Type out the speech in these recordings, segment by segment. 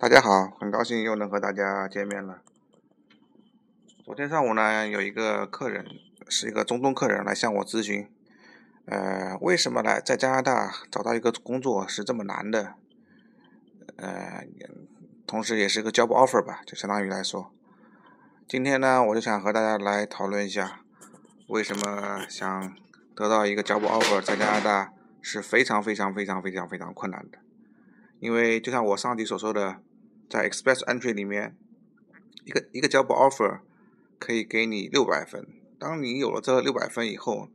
大家好，很高兴又能和大家见面了。昨天上午呢，有一个客人，是一个中东客人来向我咨询，呃，为什么来在加拿大找到一个工作是这么难的？呃，同时也是个 job offer 吧，就相当于来说。今天呢，我就想和大家来讨论一下，为什么想得到一个 job offer 在加拿大是非常非常非常非常非常困难的。因为就像我上集所说的。在 Express Entry 里面，一个一个 job offer 可以给你六百分。当你有了这六百分以后，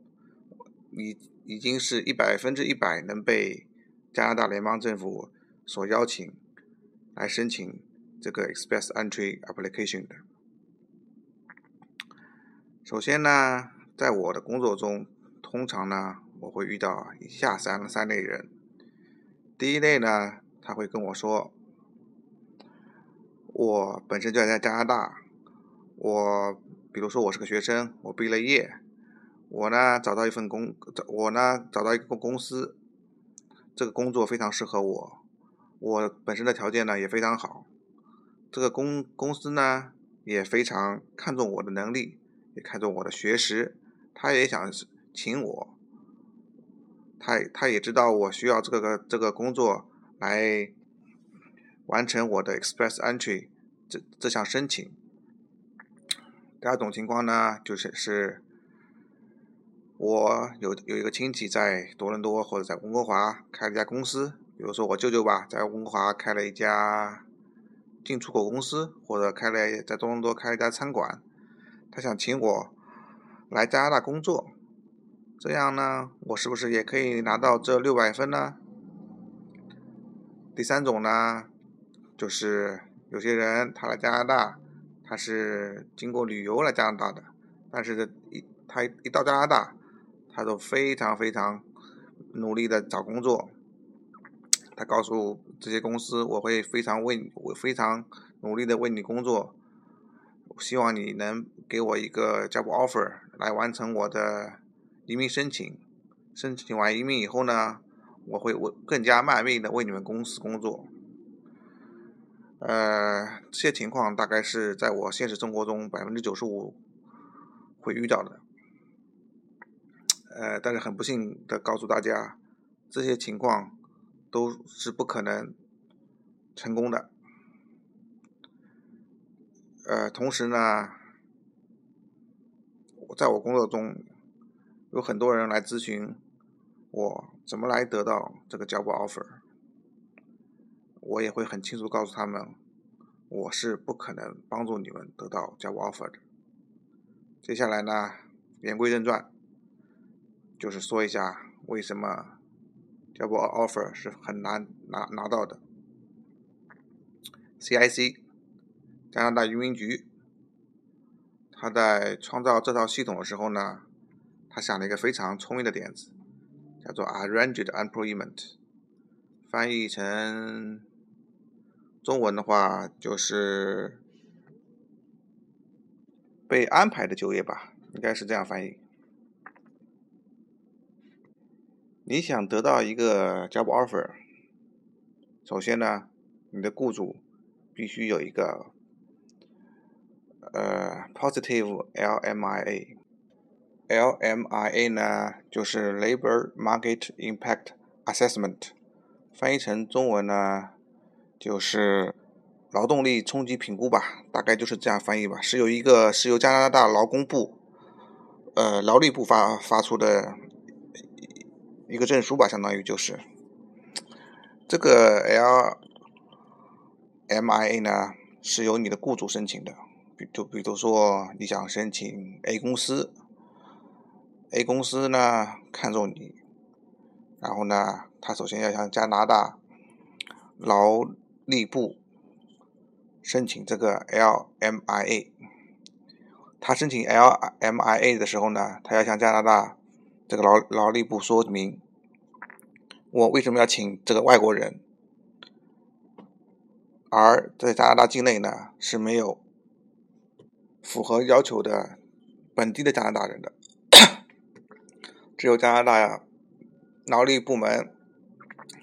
你已经是一百分之一百能被加拿大联邦政府所邀请来申请这个 Express Entry application 的。首先呢，在我的工作中，通常呢，我会遇到以下三三类人。第一类呢，他会跟我说。我本身就在加拿大，我比如说我是个学生，我毕了业，我呢找到一份工，我呢找到一个公司，这个工作非常适合我，我本身的条件呢也非常好，这个公公司呢也非常看重我的能力，也看重我的学识，他也想请我，他他也知道我需要这个这个工作来。完成我的 Express Entry 这这项申请。第二种情况呢，就是是，我有有一个亲戚在多伦多或者在温哥华开了一家公司，比如说我舅舅吧，在温哥华开了一家进出口公司，或者开了在多伦多开了一家餐馆，他想请我来加拿大工作，这样呢，我是不是也可以拿到这六百分呢？第三种呢？就是有些人他来加拿大，他是经过旅游来加拿大的，但是一他一到加拿大，他都非常非常努力的找工作。他告诉这些公司，我会非常为我非常努力的为你工作，希望你能给我一个 job offer 来完成我的移民申请。申请完移民以后呢，我会我更加卖命的为你们公司工作。呃，这些情况大概是在我现实生活中百分之九十五会遇到的。呃，但是很不幸的告诉大家，这些情况都是不可能成功的。呃，同时呢，在我工作中有很多人来咨询我怎么来得到这个 job offer。我也会很清楚告诉他们，我是不可能帮助你们得到 job offer 的。接下来呢，言归正传，就是说一下为什么 job offer 是很难拿拿到的。CIC 加拿大移民局，他在创造这套系统的时候呢，他想了一个非常聪明的点子，叫做 Arranged Employment，翻译成。中文的话就是被安排的就业吧，应该是这样翻译。你想得到一个 job offer，首先呢，你的雇主必须有一个呃 positive LMIA。LMIA 呢就是 Labor Market Impact Assessment，翻译成中文呢。就是劳动力冲击评估吧，大概就是这样翻译吧。是由一个是由加拿大劳工部，呃，劳力部发发出的一个证书吧，相当于就是这个 LMIA 呢，是由你的雇主申请的。比就比如说你想申请 A 公司，A 公司呢看中你，然后呢，他首先要向加拿大劳力部申请这个 LMIA，他申请 LMIA 的时候呢，他要向加拿大这个劳劳力部说明，我为什么要请这个外国人，而在加拿大境内呢是没有符合要求的本地的加拿大人的，只有加拿大劳力部门，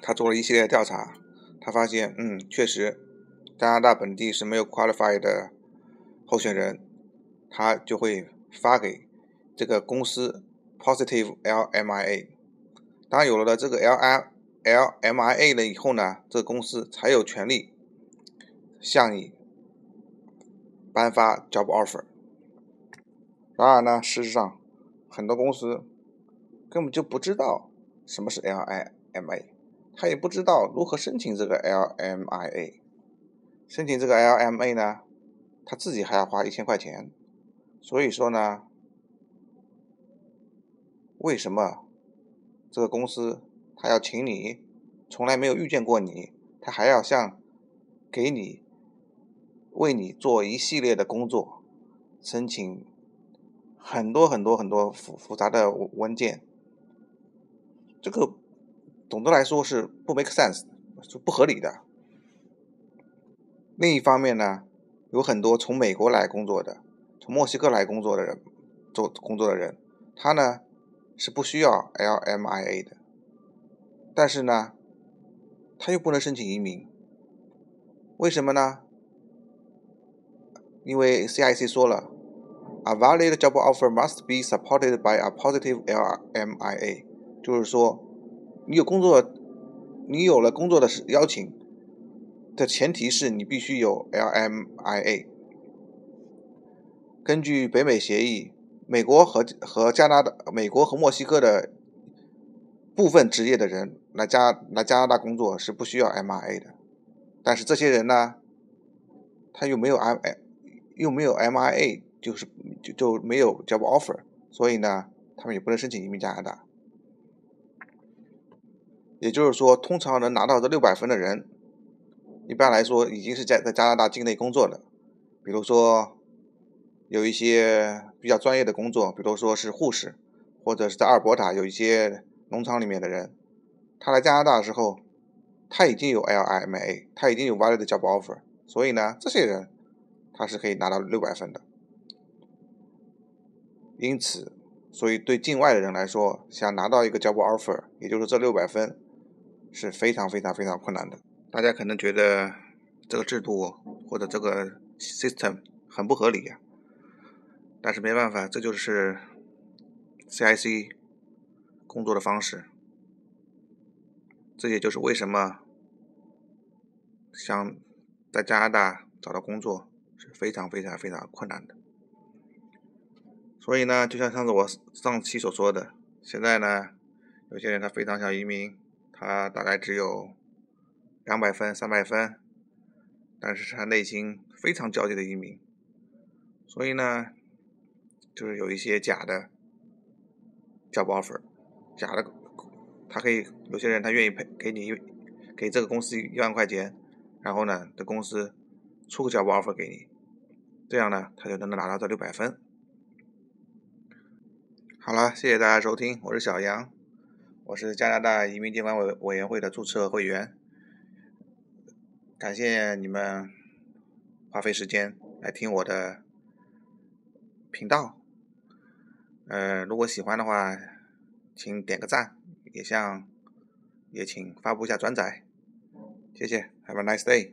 他做了一系列调查。他发现，嗯，确实，加拿大本地是没有 qualified 的候选人，他就会发给这个公司 positive LMIA。当有了这个 L I LMIA 了以后呢，这个公司才有权利向你颁发 job offer。然而呢，事实上很多公司根本就不知道什么是 L I M A 他也不知道如何申请这个 LMIA。申请这个 LMA 呢，他自己还要花一千块钱。所以说呢，为什么这个公司他要请你，从来没有遇见过你，他还要向给你为你做一系列的工作，申请很多很多很多复复杂的文件，这个总的来说是不 make sense，是不合理的。另一方面呢，有很多从美国来工作的，从墨西哥来工作的人做工作的人，他呢是不需要 LMIA 的。但是呢，他又不能申请移民，为什么呢？因为 CIC 说了，a valid job offer must be supported by a positive LMIA，就是说，你有工作，你有了工作的邀请的前提是你必须有 LMIA。根据北美协议，美国和和加拿大、美国和墨西哥的。部分职业的人来加来加拿大工作是不需要 M I A 的，但是这些人呢，他又没有 M 又没有 M I A，就是就就没有 job offer，所以呢，他们也不能申请移民加拿大。也就是说，通常能拿到这六百分的人，一般来说已经是在在加拿大境内工作的，比如说有一些比较专业的工作，比如说是护士，或者是在阿尔伯塔有一些。农场里面的人，他来加拿大的时候，他已经有 LIMA，他已经有 valid job offer，所以呢，这些人他是可以拿到六百分的。因此，所以对境外的人来说，想拿到一个 job offer，也就是这六百分，是非常非常非常困难的。大家可能觉得这个制度或者这个 system 很不合理呀，但是没办法，这就是 CIC。工作的方式，这也就是为什么想在加拿大找到工作是非常非常非常困难的。所以呢，就像上次我上期所说的，现在呢，有些人他非常想移民，他大概只有两百分、三百分，但是他内心非常焦急的移民。所以呢，就是有一些假的 job offer。假的，他可以有些人他愿意赔给你给这个公司一万块钱，然后呢，这公司出个 job offer 给你，这样呢，他就能拿到这六百分。好了，谢谢大家收听，我是小杨，我是加拿大移民监管委委员会的注册会员，感谢你们花费时间来听我的频道，呃，如果喜欢的话。请点个赞，也向也请发布一下转载，谢谢，Have a nice day。